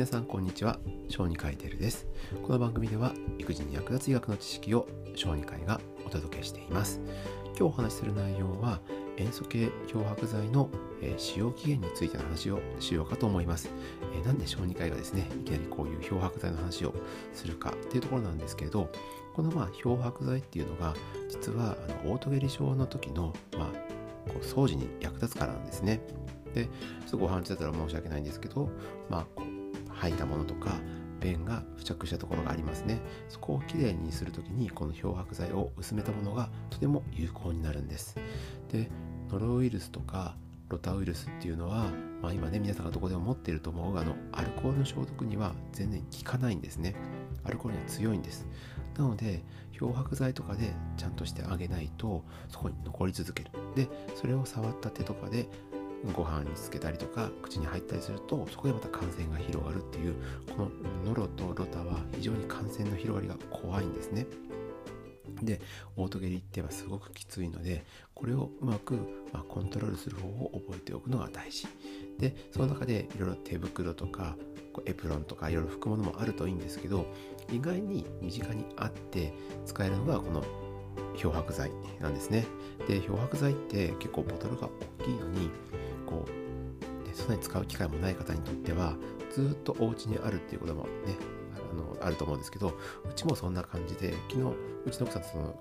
皆さんこんにちは。小児科医テルです。この番組では育児に役立つ医学の知識を小児科医がお届けしています。今日お話しする内容は塩素系漂白剤の、え使用期限についての話をしようかと思います、えなんで小児科医がですねいきなりこういう漂白剤の話をするかっていうところなんですけれどこのまあ漂白剤っていうのが実はあのオートゲリ症の時の、まあ、こう掃除に役立つからなんですね。でちょっとご飯中だったら申し訳ないんですけどまあこ吐いたものとか便が付着したところがありますね。そこをきれいにする時にこの漂白剤を薄めたものがとても有効になるんです。でノロウイルスとかロタウイルスっていうのは、まあ、今ね皆さんがどこでも持っていると思うがあのアルコールの消毒には全然効かないんですね。アルコールには強いんです。なので漂白剤とかでちゃんとしてあげないとそこに残り続ける。でそれを触った手とかでご飯につけたりとか口に入ったりするとそこでまた感染が広がるっていうこのノロとロタは非常に感染の広がりが怖いんですね。でオートゲリってはすごくきついのでこれをうまく、まあ、コントロールする方法を覚えておくのが大事。でその中でいろいろ手袋とかエプロンとかいろいろ拭くものもあるといいんですけど意外に身近にあって使えるのがこの漂白剤なんですね。で漂白剤って結構ボトルが大きいのにこう、ね、そんなに使う機会もない方にとってはずっとお家にあるっていうこともねあのあると思うんですけどうちもそんな感じで昨日うちの奥さんとその,、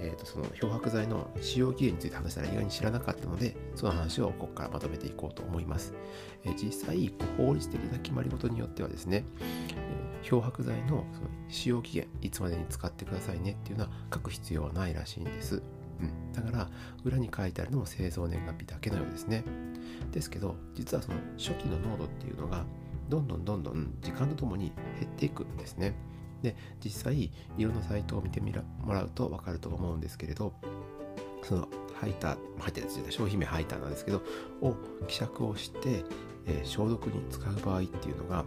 えー、とその漂白剤の使用期限について話したら意外に知らなかったのでその話をここからまとめていこうと思います、えー、実際法律的な決まり事によってはですね、え、漂白剤のその使用期限いつまでに使ってくださいねっていうのは書く必要はないらしいんです。うん、だから裏に書いてあるのも製造年月日だけのようですね。ですけど実はその初期の濃度っていうのがどんどんどんどん時間とともに減っていくんですね。で実際いろんなサイトを見てみらもらうと分かると思うんですけれどそのハイターハイター商品名ハイターなんですけどを希釈をして、えー、消毒に使う場合っていうのが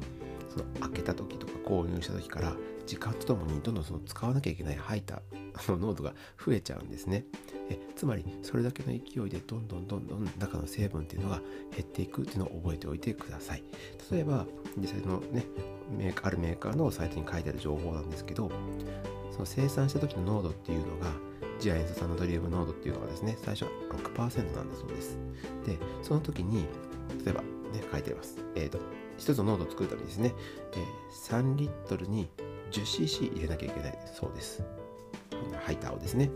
その開けた時とか購入した時から時間とともにどんどんその使わなきゃいけない吐いた濃度が増えちゃうんですね。えつまりそれだけの勢いでどんどんどんどん中の成分っていうのが減っていくっていうのを覚えておいてください。例えば実際のねメーカーあるメーカーのサイトに書いてある情報なんですけどその生産した時の濃度っていうのがジア塩素酸ナトリウム濃度っていうのがですね最初は6%なんだそうです。でその時に例えばね書いてますえっ、ー、と一つの濃度を作るためにですね、えー、3リットルに 10cc 入れなきゃいけないそうです。ハイターをですね。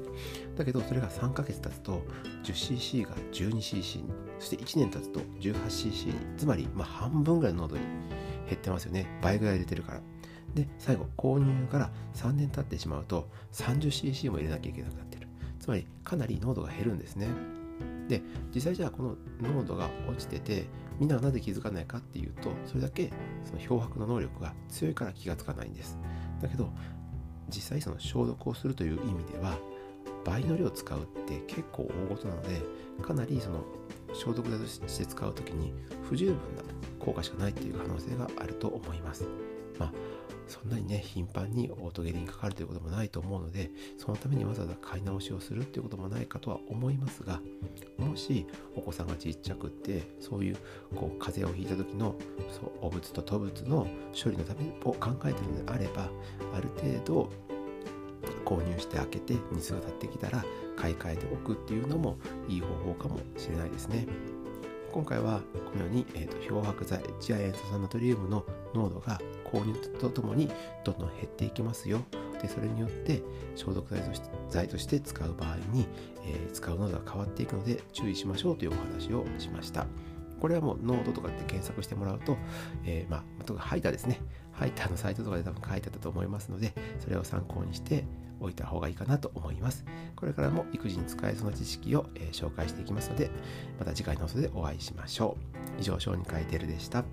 だけど、それが3ヶ月経つと 10cc が 12cc に、そして1年経つと 18cc に、つまりまあ半分ぐらいの濃度に減ってますよね。倍ぐらい入れてるから。で、最後、購入から3年経ってしまうと 30cc も入れなきゃいけなくなってる。つまり、かなり濃度が減るんですね。で実際じゃあこの濃度が落ちててみんながなぜ気づかないかっていうとそれだけその漂白の能力が強いから気がつかないんです。だけど実際その消毒をするという意味では倍の量を使うって結構大事なのでかなりその消毒剤として使う時に不十分な効果しかないっていう可能性があると思います。まあそんなにね頻繁にオートゲリにかかるということもないと思うのでそのためにわざわざ買い直しをするっていうこともないかとは思いますがもしお子さんがちっちゃくってそういうこう風邪をひいた時のそうお物と吐物の処理のためを考えているのであればある程度購入して開けて水が経ってきたら買い替えておくっていうのもいい方法かもしれないですね。今回はこのように、えーと、漂白剤ジア塩素酸ナトリウムの濃度が購入とともにどんどん減っていきますよ。でそれによって消毒剤として剤として使う場合に、えー、使う濃度が変わっていくので注意しましょうというお話をしました。これはもうノートとかって検索してもらうと、えー、まあ、とかハイターですねハイターのサイトとかで多分書いてあったと思いますのでそれを参考にしておいた方がいいかなと思います。これからも育児に使えそうな知識を、えー、紹介していきますので、また次回の放送でお会いしましょう。以上、小児科医テルでした。